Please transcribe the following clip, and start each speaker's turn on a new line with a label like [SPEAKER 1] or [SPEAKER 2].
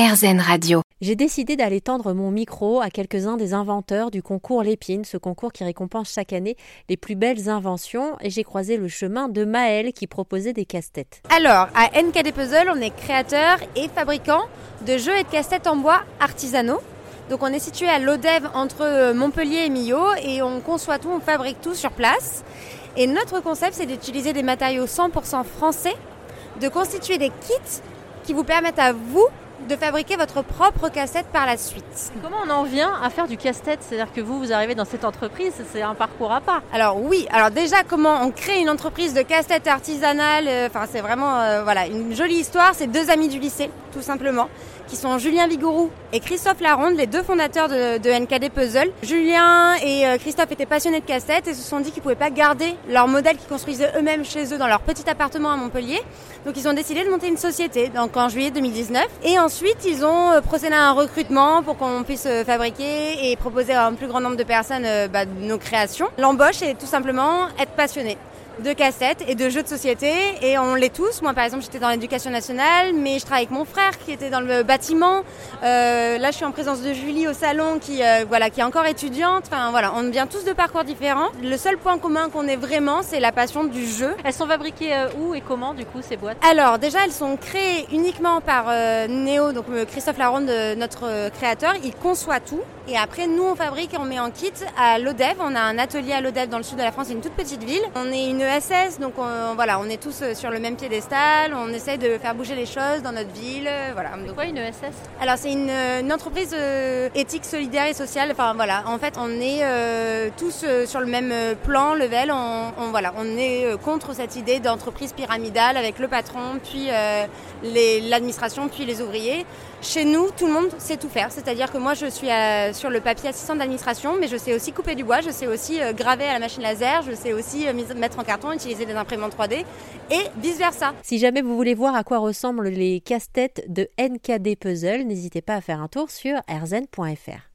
[SPEAKER 1] RZN Radio.
[SPEAKER 2] J'ai décidé d'aller tendre mon micro à quelques-uns des inventeurs du concours Lépine, ce concours qui récompense chaque année les plus belles inventions, et j'ai croisé le chemin de Maël qui proposait des casse-têtes.
[SPEAKER 3] Alors, à NKD Puzzle, on est créateur et fabricant de jeux et de casse-têtes en bois artisanaux. Donc on est situé à l'Odev entre Montpellier et Millau et on conçoit tout, on fabrique tout sur place. Et notre concept, c'est d'utiliser des matériaux 100% français, de constituer des kits qui vous permettent à vous de fabriquer votre propre cassette par la suite.
[SPEAKER 2] Comment on en vient à faire du casse-tête? C'est-à-dire que vous, vous arrivez dans cette entreprise, c'est un parcours à part.
[SPEAKER 3] Alors oui, alors déjà comment on crée une entreprise de casse-tête artisanale, euh, enfin c'est vraiment euh, voilà une jolie histoire, c'est deux amis du lycée tout simplement qui sont Julien Vigourou et Christophe Laronde, les deux fondateurs de, de NKD Puzzle. Julien et euh, Christophe étaient passionnés de casse-tête et se sont dit qu'ils pouvaient pas garder leur modèle qu'ils construisaient eux-mêmes chez eux dans leur petit appartement à Montpellier. Donc ils ont décidé de monter une société donc en juillet 2019 et ensuite ils ont euh, procédé à un recrutement pour qu'on puisse euh, fabriquer et proposer à un plus grand nombre de personnes bah, nos créations. L'embauche est tout simplement être passionné de cassettes et de jeux de société et on l'est tous. Moi par exemple j'étais dans l'éducation nationale mais je travaille avec mon frère qui était dans le bâtiment. Euh, là je suis en présence de Julie au salon qui, euh, voilà, qui est encore étudiante. Enfin voilà, on vient tous de parcours différents. Le seul point commun qu'on ait vraiment c'est la passion du jeu.
[SPEAKER 2] Elles sont fabriquées euh, où et comment du coup ces boîtes?
[SPEAKER 3] Alors déjà elles sont créées uniquement par Néo, donc Christophe Laronde, notre créateur. Il conçoit tout et après nous on fabrique et on met en kit à l'ODEV. On a un atelier à l'ODEV dans le sud de la France, une toute petite ville. On est une ESS, donc on, voilà, on est tous euh, sur le même piédestal, on essaie de faire bouger les choses dans notre ville. Euh, voilà.
[SPEAKER 2] C'est quoi une ESS
[SPEAKER 3] Alors c'est une, une, entreprise euh, éthique, solidaire et sociale. Enfin voilà, en fait on est tous sur le même plan, level. On, on, voilà, on est contre cette idée d'entreprise pyramidale avec le patron, puis l'administration, puis les ouvriers. Chez nous, tout le monde sait tout faire. C'est-à-dire que moi, je suis sur le papier assistant d'administration, mais je sais aussi couper du bois, je sais aussi graver à la machine laser, je sais aussi mettre en carton, utiliser des imprimantes 3D et vice-versa.
[SPEAKER 2] Si jamais vous voulez voir à quoi ressemblent les casse-têtes de NKD Puzzle, n'hésitez pas à faire un tour sur rzn.fr.